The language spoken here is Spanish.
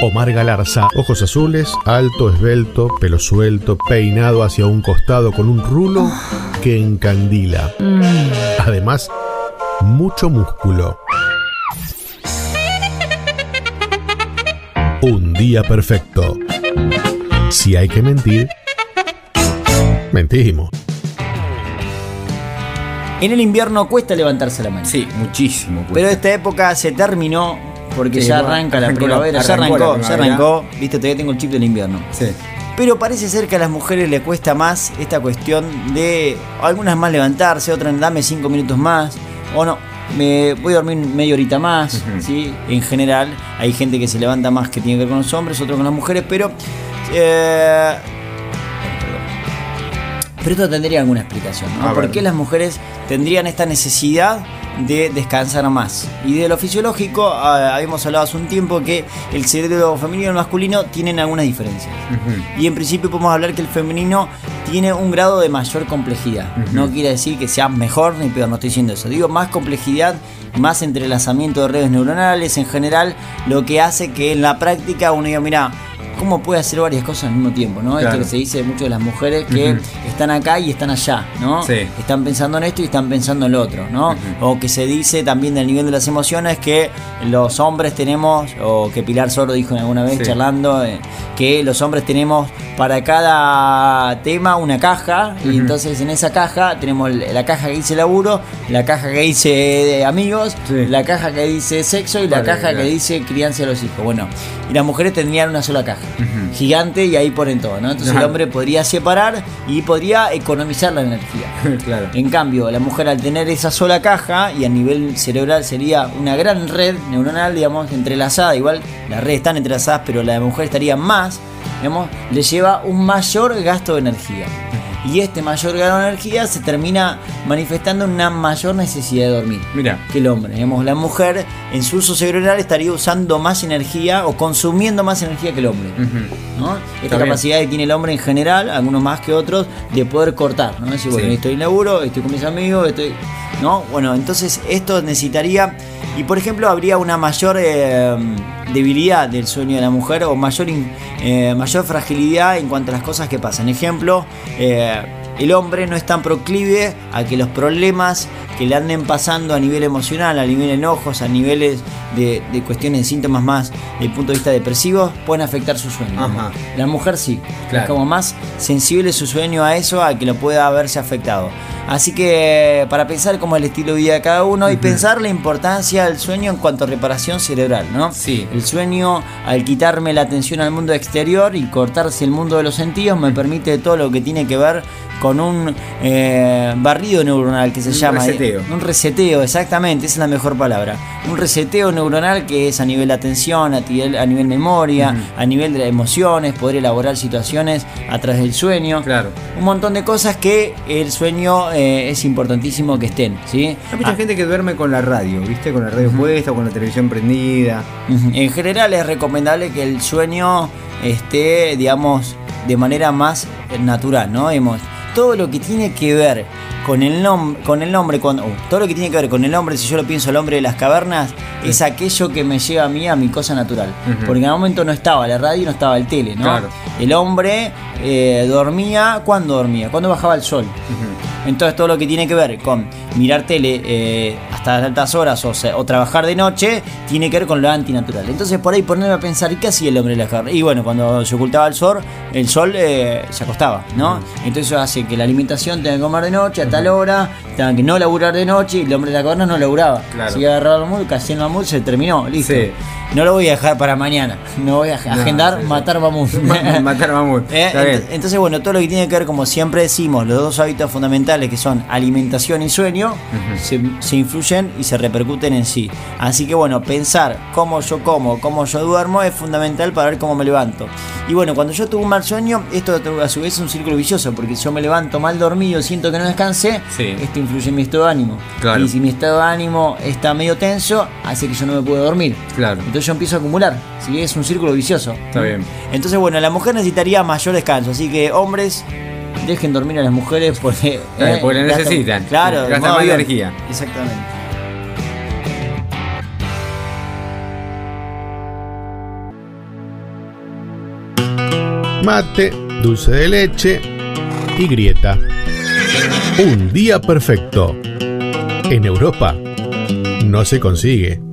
Omar Galarza, ojos azules, alto, esbelto, pelo suelto, peinado hacia un costado con un rulo que encandila. Además, mucho músculo. Un día perfecto. Si hay que mentir, mentimos. En el invierno cuesta levantarse la mañana. Sí, muchísimo. Pero esta época se terminó porque Sí, ya arranca la primavera, ya arrancó ya arrancó. Viste, todavía tengo el chip del invierno. Sí. Pero parece ser que a las mujeres le cuesta más esta cuestión de algunas más levantarse, otras dame cinco minutos más, o no, me voy a dormir media horita más. ¿sí? En general, hay gente que se levanta más que tiene que ver con los hombres, otros con las mujeres, pero. eh, pero esto tendría alguna explicación, ¿no? ¿Por qué las mujeres tendrían esta necesidad de descansar más? Y de lo fisiológico, ah, habíamos hablado hace un tiempo que el cerebro femenino y el masculino tienen algunas diferencias. Y en principio podemos hablar que el femenino tiene un grado de mayor complejidad. No quiere decir que sea mejor ni peor, no estoy diciendo eso. Digo más complejidad, más entrelazamiento de redes neuronales en general, lo que hace que en la práctica uno diga, mira, ¿cómo puede hacer varias cosas al mismo tiempo? ¿no? Esto que se dice mucho de las mujeres que están acá y están allá, ¿no? Sí. Están pensando en esto y están pensando en lo otro, ¿no? O que se dice también del nivel de las emociones que los hombres tenemos, o que Pilar Soro dijo alguna vez Sí. charlando, eh, que los hombres tenemos para cada tema una caja, y entonces en esa caja tenemos la caja que dice laburo, la caja que dice de amigos, Sí. la caja que dice sexo y la caja claro. que dice crianza de los hijos. Bueno, y las mujeres tendrían una sola caja, Gigante, y ahí ponen todo, ¿no? Entonces el hombre podría separar y podría economizar la energía. claro. En cambio, la mujer al tener esa sola caja y a nivel cerebral sería una gran red neuronal, digamos, entrelazada, igual las redes están entrelazadas, pero la de mujer estaría más, digamos, le lleva un mayor gasto de energía. Y este mayor gasto de energía se termina manifestando una mayor necesidad de dormir Mira. que el hombre. Digamos, la mujer en su uso cerebral estaría usando más energía o consumiendo más energía que el hombre. Ujú. ¿no? Está Esta bien. capacidad que tiene el hombre en general, algunos más que otros, de poder cortar, ¿no? Decir, bueno, Sí. estoy en laburo, estoy con mis amigos, estoy. ¿No? Bueno, entonces esto necesitaría. Y por ejemplo, habría una mayor eh, debilidad del sueño de la mujer o mayor, in- eh, mayor fragilidad en cuanto a las cosas que pasan. Ejemplo, eh, el hombre no es tan proclive a que los problemas que le anden pasando a nivel emocional, a nivel de enojos, a niveles de, de cuestiones de síntomas más desde el punto de vista depresivo, pueden afectar su sueño. Ajá. La mujer sí, Claro. es como más sensible su sueño a eso, a que lo pueda verse afectado. Así que para pensar cómo es el estilo de vida de cada uno y pensar la importancia del sueño en cuanto a reparación cerebral, ¿no? Sí. El sueño, al quitarme la atención al mundo exterior y cortarse el mundo de los sentidos, me permite todo lo que tiene que ver con un eh, barrido neuronal que se Un llama. reseteo. Un reseteo, exactamente, esa es la mejor palabra. Un reseteo neuronal que es a nivel de atención, a nivel, a nivel memoria, a nivel de emociones, poder elaborar situaciones a través del sueño. Claro. Un montón de cosas que el sueño eh, es importantísimo que estén, ¿sí? Hay mucha Ah, gente que duerme con la radio, ¿viste? Con la radio Ujú. puesta o con la televisión prendida. En general es recomendable que el sueño esté, digamos, de manera más natural, ¿no? Todo lo que tiene que ver con el, nom con el nombre, cuando, uh, todo lo que tiene que ver con el hombre, si yo lo pienso el hombre de las cavernas, es aquello que me lleva a mí a mi cosa natural. Porque en algún momento no estaba la radio y no estaba el tele, ¿no? Claro. El hombre eh, dormía, ¿cuándo dormía? Cuando bajaba el sol. Ujú. Entonces todo lo que tiene que ver con mirar tele eh, hasta altas horas o, sea, o trabajar de noche tiene que ver con lo antinatural. Entonces por ahí ponerme a pensar, ¿y qué hacía el hombre de la carne? Y bueno, cuando se ocultaba el sol, el sol eh, se acostaba, ¿no? Entonces eso hace que la alimentación tenga que comer de noche a tal hora, tenga que no laburar de noche y el hombre de la caverna no laburaba. Claro. Si agarraba el mamut, casi el mamut se terminó, listo. Sí. No lo voy a dejar para mañana, no voy a agendar sí, sí. matar mamut. Ma- Matar mamut. Eh, ent- entonces, bueno, todo lo que tiene que ver, como siempre decimos, los dos hábitos fundamentales que son alimentación y sueño, se, se influyen y se repercuten en sí. Así que, bueno, pensar cómo yo como, cómo yo duermo es fundamental para ver cómo me levanto. Y bueno, cuando yo tuve un mal sueño, esto a su vez es un círculo vicioso, porque si yo me levanto mal dormido, siento que no descansé, Sí. esto influye en mi estado de ánimo. Claro. Y si mi estado de ánimo está medio tenso, hace que yo no me pueda dormir. Claro. Entonces yo empiezo a acumular. ¿sí? Es un círculo vicioso. Está bien. Entonces, bueno, la mujer necesitaría mayor descanso. Así que, hombres, dejen dormir a las mujeres porque. Claro, porque la gastan- necesitan. Claro, Gastan más energía. Exactamente. Mate, dulce de leche y grieta. Un día perfecto. En Europa no se consigue.